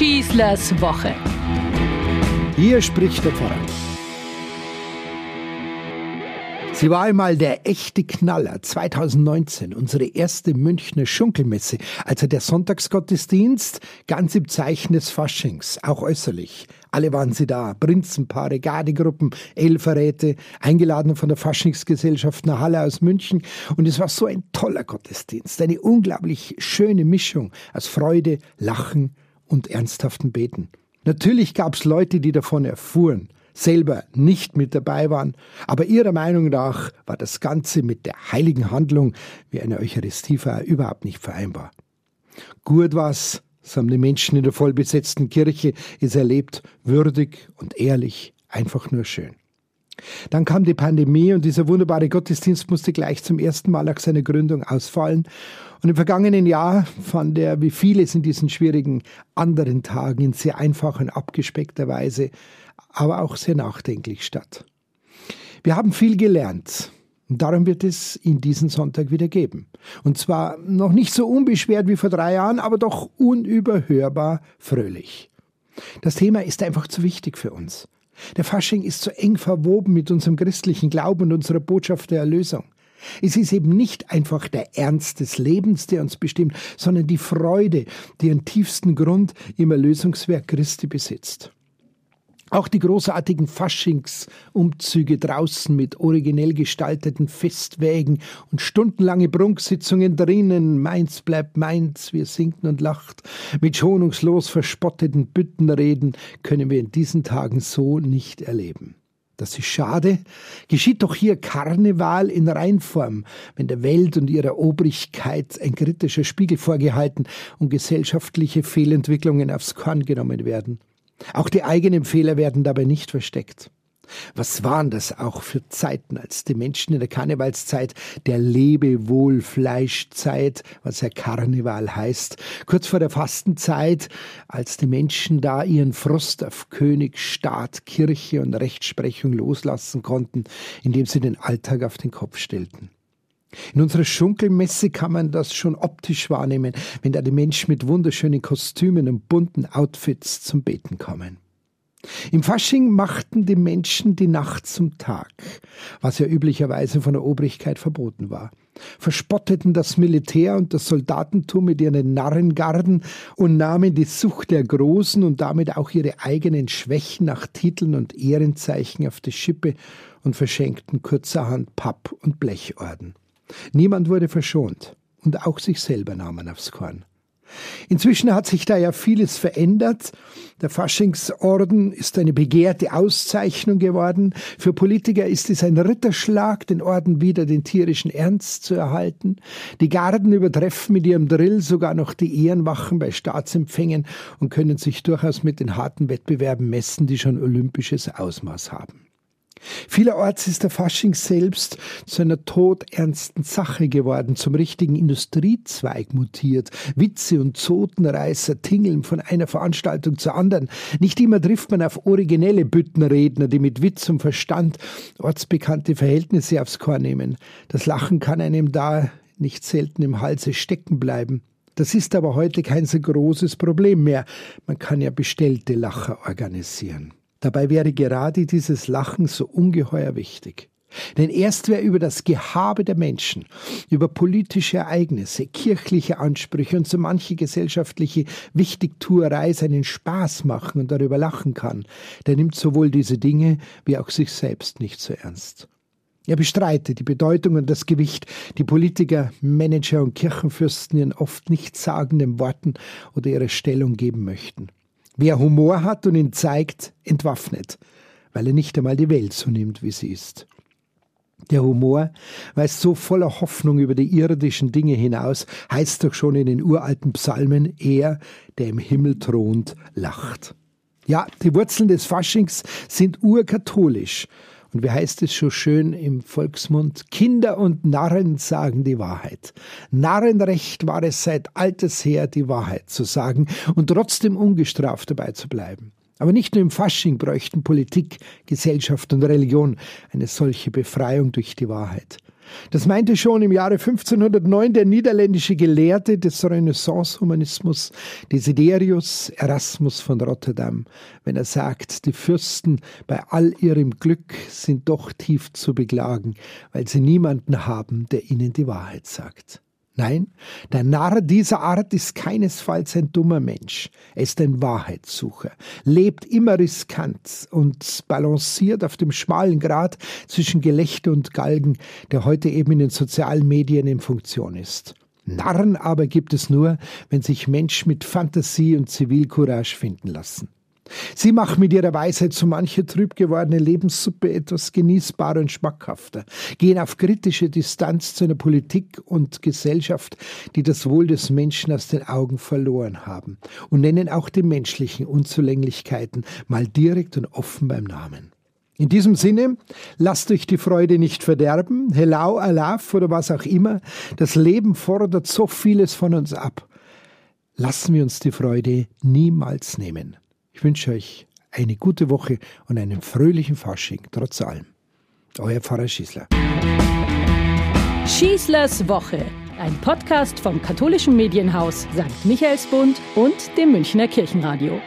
Schießlers Woche. Hier spricht der Pfarrer. Sie war einmal der echte Knaller 2019, unsere erste Münchner Schunkelmesse, also der Sonntagsgottesdienst, ganz im Zeichen des Faschings, auch äußerlich. Alle waren sie da, Prinzenpaare, Gardegruppen, Elferräte, eingeladen von der Faschingsgesellschaft nach Halle aus München. Und es war so ein toller Gottesdienst, eine unglaublich schöne Mischung aus Freude, Lachen und ernsthaften Beten. Natürlich gab's Leute, die davon erfuhren selber nicht mit dabei waren, aber ihrer Meinung nach war das Ganze mit der heiligen Handlung wie eine Eucharistiefeier überhaupt nicht vereinbar. Gut war's, so haben die Menschen in der vollbesetzten Kirche es erlebt, würdig und ehrlich, einfach nur schön. Dann kam die Pandemie und dieser wunderbare Gottesdienst musste gleich zum ersten Mal nach seiner Gründung ausfallen. Und im vergangenen Jahr fand er, wie vieles in diesen schwierigen anderen Tagen, in sehr einfacher und abgespeckter Weise aber auch sehr nachdenklich statt. Wir haben viel gelernt. Und darum wird es ihn diesen Sonntag wieder geben. Und zwar noch nicht so unbeschwert wie vor drei Jahren, aber doch unüberhörbar fröhlich. Das Thema ist einfach zu wichtig für uns. Der Fasching ist so eng verwoben mit unserem christlichen Glauben und unserer Botschaft der Erlösung. Es ist eben nicht einfach der Ernst des Lebens, der uns bestimmt, sondern die Freude, die ihren tiefsten Grund im Erlösungswerk Christi besitzt. Auch die großartigen Faschingsumzüge draußen mit originell gestalteten Festwägen und stundenlange Prunksitzungen drinnen, Mainz bleibt Mainz, wir sinken und lacht, mit schonungslos verspotteten Büttenreden können wir in diesen Tagen so nicht erleben. Das ist schade. Geschieht doch hier Karneval in Reinform, wenn der Welt und ihrer Obrigkeit ein kritischer Spiegel vorgehalten und gesellschaftliche Fehlentwicklungen aufs Korn genommen werden. Auch die eigenen Fehler werden dabei nicht versteckt. Was waren das auch für Zeiten, als die Menschen in der Karnevalszeit, der Lebewohl-Fleischzeit, was ja Karneval heißt, kurz vor der Fastenzeit, als die Menschen da ihren Frust auf König, Staat, Kirche und Rechtsprechung loslassen konnten, indem sie den Alltag auf den Kopf stellten. In unserer Schunkelmesse kann man das schon optisch wahrnehmen, wenn da die Menschen mit wunderschönen Kostümen und bunten Outfits zum Beten kommen. Im Fasching machten die Menschen die Nacht zum Tag, was ja üblicherweise von der Obrigkeit verboten war, verspotteten das Militär und das Soldatentum mit ihren Narrengarden und nahmen die Sucht der Großen und damit auch ihre eigenen Schwächen nach Titeln und Ehrenzeichen auf die Schippe und verschenkten kurzerhand Papp- und Blechorden. Niemand wurde verschont und auch sich selber nahmen aufs Korn. Inzwischen hat sich da ja vieles verändert. Der Faschingsorden ist eine begehrte Auszeichnung geworden. Für Politiker ist es ein Ritterschlag, den Orden wieder den tierischen Ernst zu erhalten. Die Garden übertreffen mit ihrem Drill sogar noch die Ehrenwachen bei Staatsempfängen und können sich durchaus mit den harten Wettbewerben messen, die schon olympisches Ausmaß haben. Vielerorts ist der Fasching selbst zu einer todernsten Sache geworden, zum richtigen Industriezweig mutiert. Witze und Zotenreißer tingeln von einer Veranstaltung zur anderen. Nicht immer trifft man auf originelle Büttenredner, die mit Witz und Verstand ortsbekannte Verhältnisse aufs Korn nehmen. Das Lachen kann einem da nicht selten im Halse stecken bleiben. Das ist aber heute kein so großes Problem mehr. Man kann ja bestellte Lacher organisieren. Dabei wäre gerade dieses Lachen so ungeheuer wichtig. Denn erst wer über das Gehabe der Menschen, über politische Ereignisse, kirchliche Ansprüche und so manche gesellschaftliche Wichtigtuerei seinen Spaß machen und darüber lachen kann, der nimmt sowohl diese Dinge wie auch sich selbst nicht so ernst. Er bestreitet die Bedeutung und das Gewicht, die Politiker, Manager und Kirchenfürsten ihren oft nichtssagenden Worten oder ihre Stellung geben möchten. Wer Humor hat und ihn zeigt, entwaffnet, weil er nicht einmal die Welt so nimmt, wie sie ist. Der Humor weist so voller Hoffnung über die irdischen Dinge hinaus, heißt doch schon in den uralten Psalmen, er, der im Himmel thront, lacht. Ja, die Wurzeln des Faschings sind urkatholisch und wie heißt es so schön im Volksmund? Kinder und Narren sagen die Wahrheit. Narrenrecht war es seit alters her, die Wahrheit zu sagen und trotzdem ungestraft dabei zu bleiben. Aber nicht nur im Fasching bräuchten Politik, Gesellschaft und Religion eine solche Befreiung durch die Wahrheit. Das meinte schon im Jahre 1509 der niederländische Gelehrte des Renaissance-Humanismus Desiderius Erasmus von Rotterdam, wenn er sagt, die Fürsten bei all ihrem Glück sind doch tief zu beklagen, weil sie niemanden haben, der ihnen die Wahrheit sagt. Nein, der Narr dieser Art ist keinesfalls ein dummer Mensch. Er ist ein Wahrheitssucher, lebt immer riskant und balanciert auf dem schmalen Grat zwischen Gelächter und Galgen, der heute eben in den sozialen Medien in Funktion ist. Narren aber gibt es nur, wenn sich Menschen mit Fantasie und Zivilcourage finden lassen. Sie machen mit ihrer Weisheit so manche trüb gewordene Lebenssuppe etwas genießbarer und schmackhafter, gehen auf kritische Distanz zu einer Politik und Gesellschaft, die das Wohl des Menschen aus den Augen verloren haben und nennen auch die menschlichen Unzulänglichkeiten mal direkt und offen beim Namen. In diesem Sinne, lasst euch die Freude nicht verderben, Hello, Alaf oder was auch immer. Das Leben fordert so vieles von uns ab. Lassen wir uns die Freude niemals nehmen. Ich wünsche euch eine gute Woche und einen fröhlichen Fasching, trotz allem. Euer Pfarrer Schießler. Schießlers Woche, ein Podcast vom katholischen Medienhaus St. Michaelsbund und dem Münchner Kirchenradio.